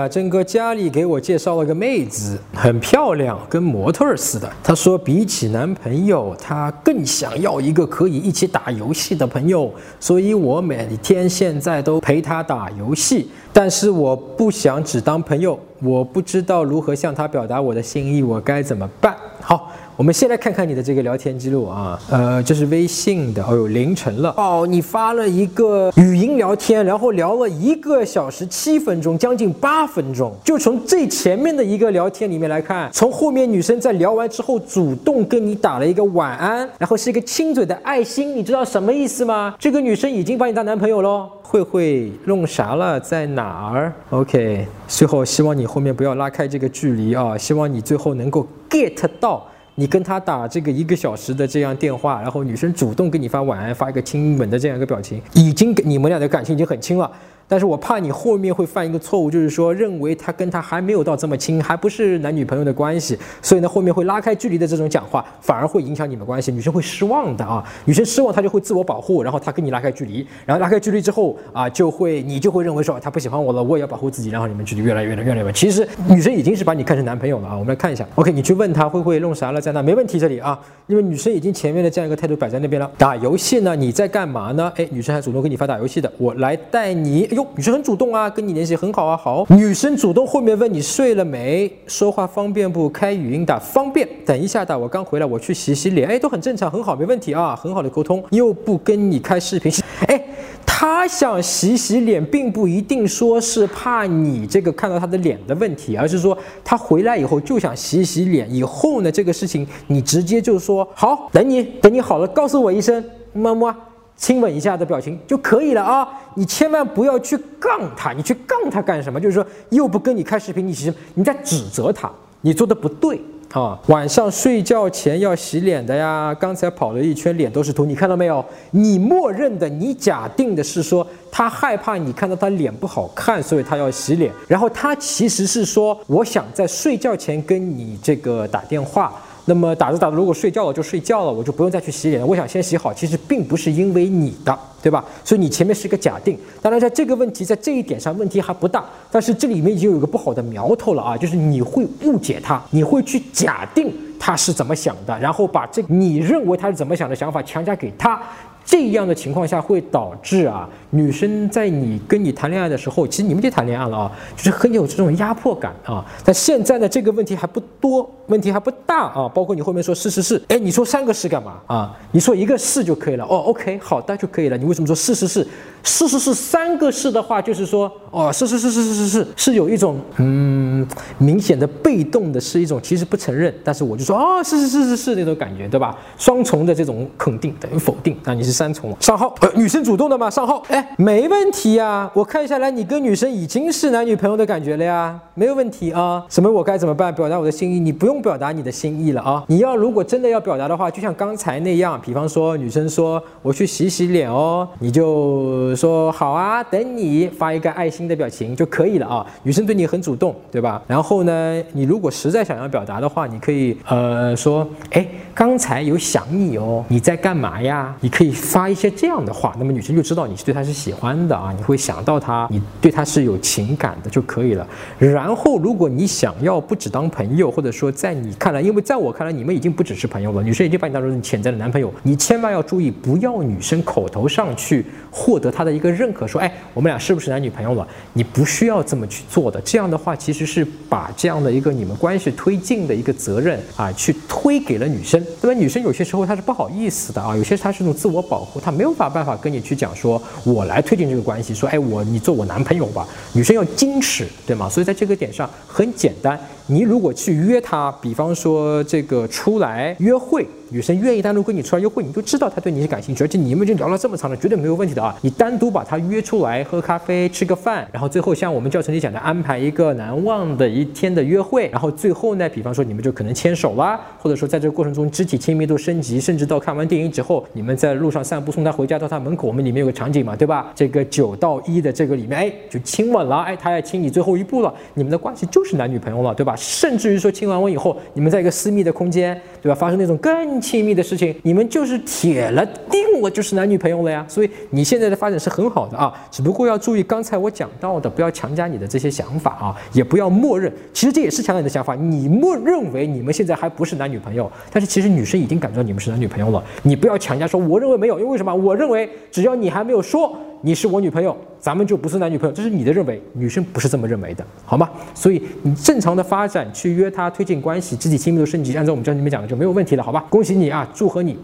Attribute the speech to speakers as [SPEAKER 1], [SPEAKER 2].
[SPEAKER 1] 啊，真哥家里给我介绍了个妹子，很漂亮，跟模特似的。她说比起男朋友，她更想要一个可以一起打游戏的朋友，所以我每天现在都陪她打游戏。但是我不想只当朋友，我不知道如何向她表达我的心意，我该怎么办？好。我们先来看看你的这个聊天记录啊，呃，这是微信的，哦呦，凌晨了哦，你发了一个语音聊天，然后聊了一个小时七分钟，将近八分钟。就从最前面的一个聊天里面来看，从后面女生在聊完之后主动跟你打了一个晚安，然后是一个亲嘴的爱心，你知道什么意思吗？这个女生已经把你当男朋友喽。慧慧弄啥了？在哪儿？OK，最后希望你后面不要拉开这个距离啊，希望你最后能够 get 到。你跟他打这个一个小时的这样电话，然后女生主动给你发晚安，发一个亲吻的这样一个表情，已经给你们俩的感情已经很亲了。但是我怕你后面会犯一个错误，就是说认为他跟他还没有到这么亲，还不是男女朋友的关系，所以呢后面会拉开距离的这种讲话，反而会影响你们关系，女生会失望的啊，女生失望她就会自我保护，然后她跟你拉开距离，然后拉开距离之后啊就会你就会认为说她不喜欢我了，我也要保护自己，然后你们距离越来越远越来越远。其实女生已经是把你看成男朋友了啊，我们来看一下，OK，你去问她会不会弄啥了，在那没问题这里啊，因为女生已经前面的这样一个态度摆在那边了。打游戏呢，你在干嘛呢？哎，女生还主动给你发打游戏的，我来带你，哟，女生很主动啊。跟你联系很好啊，好。女生主动后面问你睡了没，说话方便不？开语音打方便。等一下打，我刚回来，我去洗洗脸。哎，都很正常，很好，没问题啊，很好的沟通。又不跟你开视频，哎，他想洗洗脸，并不一定说是怕你这个看到他的脸的问题，而是说他回来以后就想洗洗脸。以后呢，这个事情你直接就说好，等你，等你好了，告诉我一声，么么。亲吻一下的表情就可以了啊！你千万不要去杠他，你去杠他干什么？就是说又不跟你开视频，你其实你在指责他，你做的不对啊！晚上睡觉前要洗脸的呀，刚才跑了一圈脸都是土，你看到没有？你默认的，你假定的是说他害怕你看到他脸不好看，所以他要洗脸，然后他其实是说我想在睡觉前跟你这个打电话。那么打着打着，如果睡觉了就睡觉了，我就不用再去洗脸了。我想先洗好，其实并不是因为你的，对吧？所以你前面是一个假定。当然，在这个问题在这一点上问题还不大，但是这里面已经有一个不好的苗头了啊，就是你会误解他，你会去假定他是怎么想的，然后把这你认为他是怎么想的想法强加给他。这样的情况下会导致啊，女生在你跟你谈恋爱的时候，其实你们就谈恋爱了啊，就是很有这种压迫感啊。但现在呢，这个问题还不多，问题还不大啊，包括你后面说是是是，哎，你说三个是干嘛啊？你说一个是就可以了。哦，OK，好的，就可以了。你为什么说是是是？是是是，三个是的话，就是说，哦，是是是是是是是，是有一种嗯明显的被动的是一种，其实不承认，但是我就说，哦，是是是是是那种感觉，对吧？双重的这种肯定等于否定，那你是三重了。上号，呃，女生主动的嘛，上号，哎，没问题呀，我看下来你跟女生已经是男女朋友的感觉了呀，没有问题啊，什么我该怎么办？表达我的心意，你不用。表达你的心意了啊。你要如果真的要表达的话，就像刚才那样，比方说女生说我去洗洗脸哦，你就说好啊，等你发一个爱心的表情就可以了啊。女生对你很主动，对吧？然后呢，你如果实在想要表达的话，你可以呃说，哎，刚才有想你哦，你在干嘛呀？你可以。发一些这样的话，那么女生就知道你是对她是喜欢的啊，你会想到她，你对她是有情感的就可以了。然后，如果你想要不只当朋友，或者说在在你看来，因为在我看来，你们已经不只是朋友了，女生已经把你当成潜在的男朋友，你千万要注意，不要女生口头上去获得她的一个认可，说，哎，我们俩是不是男女朋友了？你不需要这么去做的。这样的话，其实是把这样的一个你们关系推进的一个责任啊，去推给了女生。那么女生有些时候她是不好意思的啊，有些她是一种自我保。护她没有法办法跟你去讲说，我来推进这个关系，说，哎，我你做我男朋友吧。女生要矜持，对吗？所以在这个点上很简单，你如果去约他，比方说这个出来约会。女生愿意单独跟你出来约会，你就知道她对你是感兴趣，而且你们已经聊了这么长了，绝对没有问题的啊！你单独把她约出来喝咖啡、吃个饭，然后最后像我们教程里讲的，安排一个难忘的一天的约会，然后最后呢，比方说你们就可能牵手啦，或者说在这个过程中肢体亲密度升级，甚至到看完电影之后，你们在路上散步送她回家到她门口，我们里面有个场景嘛，对吧？这个九到一的这个里面，哎，就亲吻了，哎，她要亲你最后一步了，你们的关系就是男女朋友了，对吧？甚至于说亲完吻以后，你们在一个私密的空间，对吧？发生那种更亲密的事情，你们就是铁了定了，就是男女朋友了呀。所以你现在的发展是很好的啊，只不过要注意刚才我讲到的，不要强加你的这些想法啊，也不要默认。其实这也是强加你的想法，你默认为你们现在还不是男女朋友，但是其实女生已经感觉到你们是男女朋友了。你不要强加说，我认为没有，因为为什么？我认为只要你还没有说。你是我女朋友，咱们就不是男女朋友，这是你的认为，女生不是这么认为的，好吗？所以你正常的发展去约她推进关系，肢体亲密度升级，按照我们教你们讲的就没有问题了，好吧？恭喜你啊，祝贺你。